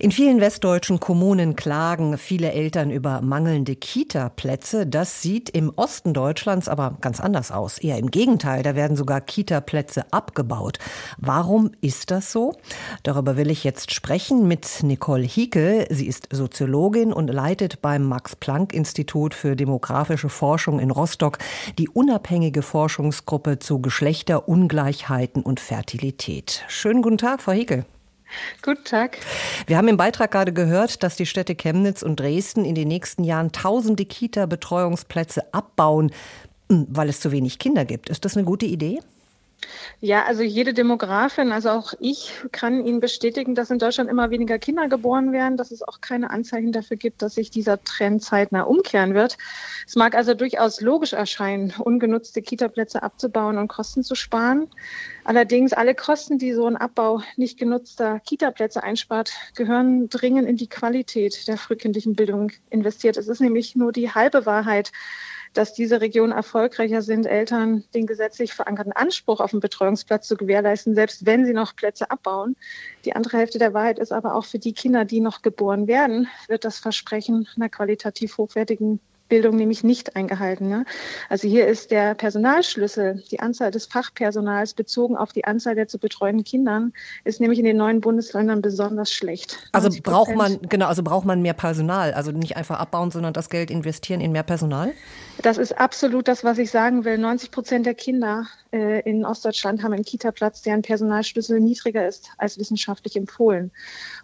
in vielen westdeutschen Kommunen klagen viele Eltern über mangelnde Kita-Plätze. Das sieht im Osten Deutschlands aber ganz anders aus. Eher im Gegenteil, da werden sogar Kita-Plätze abgebaut. Warum ist das so? Darüber will ich jetzt sprechen mit Nicole Hieke. Sie ist Soziologin und leitet beim Max-Planck-Institut für demografische Forschung in Rostock die unabhängige Forschungsgruppe zu Geschlechterungleichheiten und Fertilität. Schönen guten Tag, Frau Hieke. Guten Tag. Wir haben im Beitrag gerade gehört, dass die Städte Chemnitz und Dresden in den nächsten Jahren tausende Kita-Betreuungsplätze abbauen, hm, weil es zu wenig Kinder gibt. Ist das eine gute Idee? Ja, also jede Demografin, also auch ich kann Ihnen bestätigen, dass in Deutschland immer weniger Kinder geboren werden, dass es auch keine Anzeichen dafür gibt, dass sich dieser Trend zeitnah umkehren wird. Es mag also durchaus logisch erscheinen, ungenutzte Kitaplätze abzubauen und Kosten zu sparen. Allerdings alle Kosten, die so ein Abbau nicht genutzter Kitaplätze einspart, gehören dringend in die Qualität der frühkindlichen Bildung investiert. Es ist nämlich nur die halbe Wahrheit, dass diese Regionen erfolgreicher sind, Eltern den gesetzlich verankerten Anspruch auf einen Betreuungsplatz zu gewährleisten, selbst wenn sie noch Plätze abbauen. Die andere Hälfte der Wahrheit ist aber auch für die Kinder, die noch geboren werden, wird das Versprechen einer qualitativ hochwertigen Bildung nämlich nicht eingehalten. Ne? Also hier ist der Personalschlüssel, die Anzahl des Fachpersonals bezogen auf die Anzahl der zu betreuenden Kindern, ist nämlich in den neuen Bundesländern besonders schlecht. Also braucht man, genau, also braucht man mehr Personal, also nicht einfach abbauen, sondern das Geld investieren in mehr Personal? Das ist absolut das, was ich sagen will. 90 Prozent der Kinder in Ostdeutschland haben einen Kita-Platz, deren Personalschlüssel niedriger ist als wissenschaftlich empfohlen.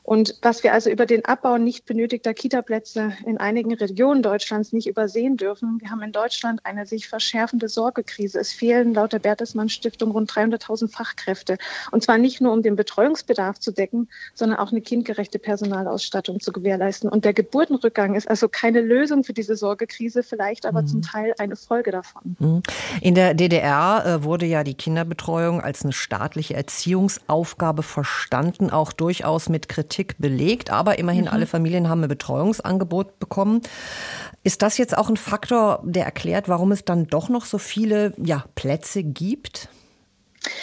Und was wir also über den Abbau nicht benötigter Kita-Plätze in einigen Regionen Deutschlands nicht übersehen dürfen, wir haben in Deutschland eine sich verschärfende Sorgekrise. Es fehlen laut der Bertelsmann Stiftung rund 300.000 Fachkräfte. Und zwar nicht nur, um den Betreuungsbedarf zu decken, sondern auch eine kindgerechte Personalausstattung zu gewährleisten. Und der Geburtenrückgang ist also keine Lösung für diese Sorgekrise, vielleicht aber mhm. zum Teil eine Folge davon. Mhm. In der DDR äh, wurde ja die Kinderbetreuung als eine staatliche Erziehungsaufgabe verstanden, auch durchaus mit Kritik belegt. Aber immerhin mhm. alle Familien haben ein Betreuungsangebot bekommen. Ist das jetzt auch ein Faktor, der erklärt, warum es dann doch noch so viele ja, Plätze gibt?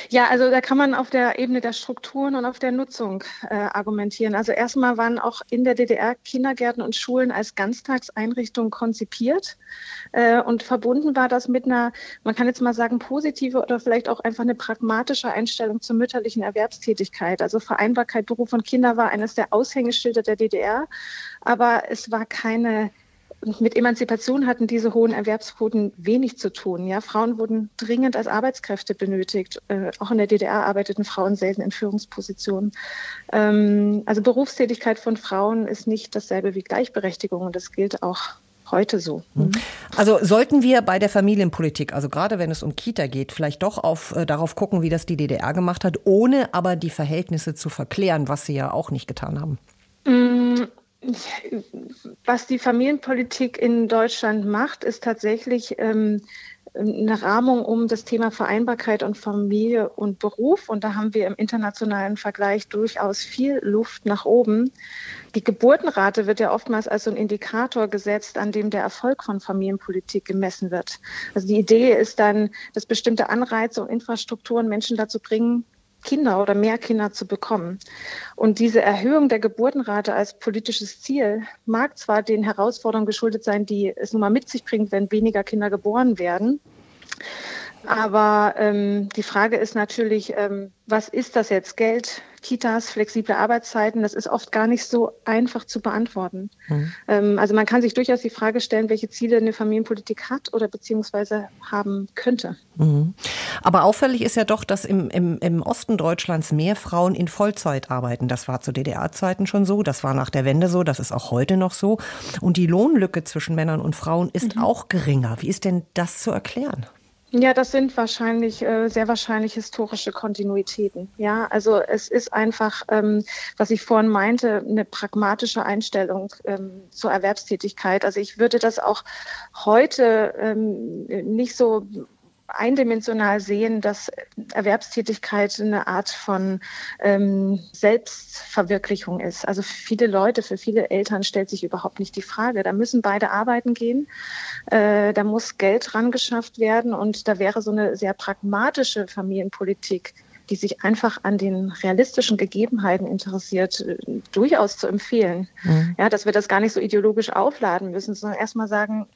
Ja, also da kann man auf der Ebene der Strukturen und auf der Nutzung äh, argumentieren. Also erstmal waren auch in der DDR Kindergärten und Schulen als Ganztagseinrichtungen konzipiert äh, und verbunden war das mit einer, man kann jetzt mal sagen, positive oder vielleicht auch einfach eine pragmatische Einstellung zur mütterlichen Erwerbstätigkeit. Also Vereinbarkeit Beruf und Kinder war eines der Aushängeschilder der DDR, aber es war keine und mit Emanzipation hatten diese hohen Erwerbsquoten wenig zu tun. Ja, Frauen wurden dringend als Arbeitskräfte benötigt. Äh, auch in der DDR arbeiteten Frauen selten in Führungspositionen. Ähm, also Berufstätigkeit von Frauen ist nicht dasselbe wie Gleichberechtigung und das gilt auch heute so. Mhm. Also sollten wir bei der Familienpolitik, also gerade wenn es um Kita geht, vielleicht doch auf, äh, darauf gucken, wie das die DDR gemacht hat, ohne aber die Verhältnisse zu verklären, was sie ja auch nicht getan haben? Was die Familienpolitik in Deutschland macht, ist tatsächlich ähm, eine Rahmung um das Thema Vereinbarkeit und Familie und Beruf. Und da haben wir im internationalen Vergleich durchaus viel Luft nach oben. Die Geburtenrate wird ja oftmals als so ein Indikator gesetzt, an dem der Erfolg von Familienpolitik gemessen wird. Also die Idee ist dann, dass bestimmte Anreize und Infrastrukturen Menschen dazu bringen, Kinder oder mehr Kinder zu bekommen. Und diese Erhöhung der Geburtenrate als politisches Ziel mag zwar den Herausforderungen geschuldet sein, die es nun mal mit sich bringt, wenn weniger Kinder geboren werden. Aber ähm, die Frage ist natürlich, ähm, was ist das jetzt? Geld, Kitas, flexible Arbeitszeiten, das ist oft gar nicht so einfach zu beantworten. Mhm. Ähm, also man kann sich durchaus die Frage stellen, welche Ziele eine Familienpolitik hat oder beziehungsweise haben könnte. Mhm. Aber auffällig ist ja doch, dass im, im, im Osten Deutschlands mehr Frauen in Vollzeit arbeiten. Das war zu DDR-Zeiten schon so, das war nach der Wende so, das ist auch heute noch so. Und die Lohnlücke zwischen Männern und Frauen ist mhm. auch geringer. Wie ist denn das zu erklären? Ja, das sind wahrscheinlich äh, sehr wahrscheinlich historische Kontinuitäten. Ja, also es ist einfach, ähm, was ich vorhin meinte, eine pragmatische Einstellung ähm, zur Erwerbstätigkeit. Also ich würde das auch heute ähm, nicht so eindimensional sehen, dass Erwerbstätigkeit eine Art von ähm, Selbstverwirklichung ist. Also für viele Leute, für viele Eltern stellt sich überhaupt nicht die Frage. Da müssen beide arbeiten gehen, äh, da muss Geld rangeschafft werden und da wäre so eine sehr pragmatische Familienpolitik die sich einfach an den realistischen Gegebenheiten interessiert, äh, durchaus zu empfehlen. Mhm. Ja, dass wir das gar nicht so ideologisch aufladen müssen, sondern erstmal sagen,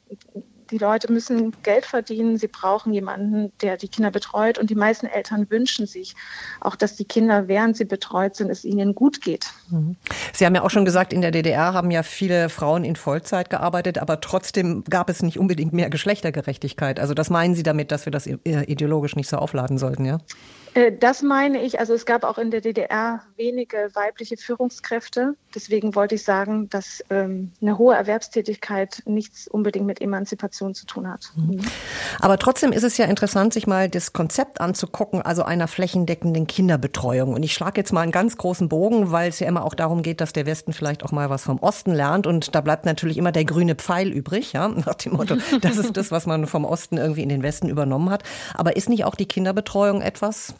die Leute müssen Geld verdienen, sie brauchen jemanden, der die Kinder betreut und die meisten Eltern wünschen sich auch, dass die Kinder, während sie betreut sind, es ihnen gut geht. Mhm. Sie haben ja auch schon gesagt, in der DDR haben ja viele Frauen in Vollzeit gearbeitet, aber trotzdem gab es nicht unbedingt mehr Geschlechtergerechtigkeit. Also das meinen Sie damit, dass wir das ideologisch nicht so aufladen sollten, ja? Äh, das meine ich. Also es gab auch in der DDR wenige weibliche Führungskräfte. Deswegen wollte ich sagen, dass ähm, eine hohe Erwerbstätigkeit nichts unbedingt mit Emanzipation zu tun hat. Mhm. Aber trotzdem ist es ja interessant, sich mal das Konzept anzugucken, also einer flächendeckenden Kinderbetreuung. Und ich schlage jetzt mal einen ganz großen Bogen, weil es ja immer auch darum geht, dass der Westen vielleicht auch mal was vom Osten lernt. Und da bleibt natürlich immer der grüne Pfeil übrig, ja, nach dem Motto, das ist das, was man vom Osten irgendwie in den Westen übernommen hat. Aber ist nicht auch die Kinderbetreuung etwas,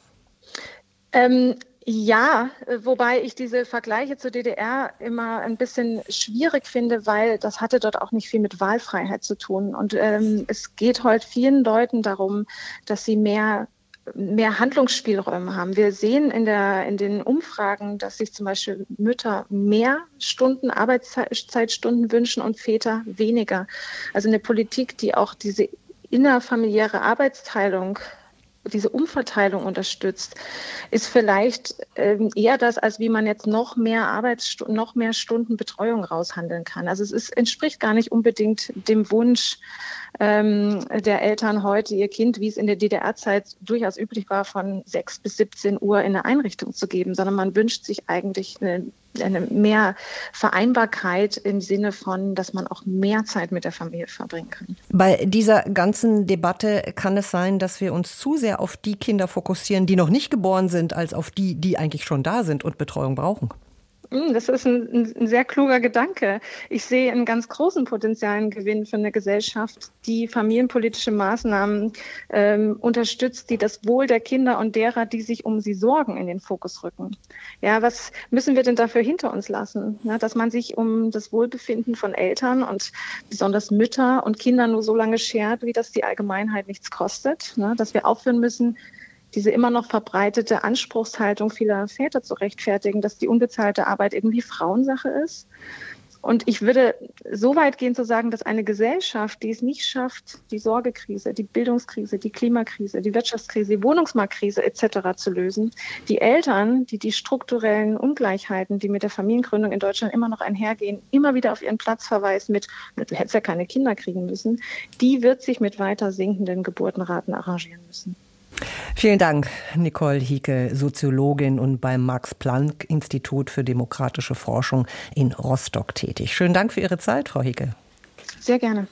ähm, ja, wobei ich diese Vergleiche zur DDR immer ein bisschen schwierig finde, weil das hatte dort auch nicht viel mit Wahlfreiheit zu tun. Und ähm, es geht heute vielen Leuten darum, dass sie mehr mehr Handlungsspielräume haben. Wir sehen in, der, in den Umfragen, dass sich zum Beispiel Mütter mehr Stunden, Arbeitszeitstunden wünschen und Väter weniger. Also eine Politik, die auch diese innerfamiliäre Arbeitsteilung diese Umverteilung unterstützt, ist vielleicht ähm, eher das, als wie man jetzt noch mehr Arbeitsstunden, noch mehr Stunden Betreuung raushandeln kann. Also es ist, entspricht gar nicht unbedingt dem Wunsch ähm, der Eltern heute, ihr Kind, wie es in der DDR-Zeit durchaus üblich war, von 6 bis 17 Uhr in eine Einrichtung zu geben, sondern man wünscht sich eigentlich eine eine mehr Vereinbarkeit im Sinne von, dass man auch mehr Zeit mit der Familie verbringen kann. Bei dieser ganzen Debatte kann es sein, dass wir uns zu sehr auf die Kinder fokussieren, die noch nicht geboren sind, als auf die, die eigentlich schon da sind und Betreuung brauchen. Hm, das ist ein, ein, sehr kluger Gedanke. Ich sehe einen ganz großen potenziellen Gewinn für eine Gesellschaft, die familienpolitische Maßnahmen ähm, unterstützt, die das Wohl der Kinder und derer, die sich um sie sorgen, in den Fokus rücken. Ja, was müssen wir denn dafür hinter uns lassen? Ja, dass man sich um das Wohlbefinden von Eltern und besonders Mütter und Kinder nur so lange schert, wie das die Allgemeinheit nichts kostet. Ne? Dass wir aufhören müssen, diese immer noch verbreitete Anspruchshaltung vieler Väter zu rechtfertigen, dass die unbezahlte Arbeit irgendwie Frauensache ist. Und ich würde so weit gehen zu sagen, dass eine Gesellschaft, die es nicht schafft, die Sorgekrise, die Bildungskrise, die Klimakrise, die Wirtschaftskrise, die Wohnungsmarktkrise etc. zu lösen, die Eltern, die die strukturellen Ungleichheiten, die mit der Familiengründung in Deutschland immer noch einhergehen, immer wieder auf ihren Platz verweist mit, du hättest ja keine Kinder kriegen müssen, die wird sich mit weiter sinkenden Geburtenraten arrangieren müssen. Vielen Dank, Nicole Hieke, Soziologin und beim Max-Planck-Institut für demokratische Forschung in Rostock tätig. Schönen Dank für Ihre Zeit, Frau Hieke. Sehr gerne.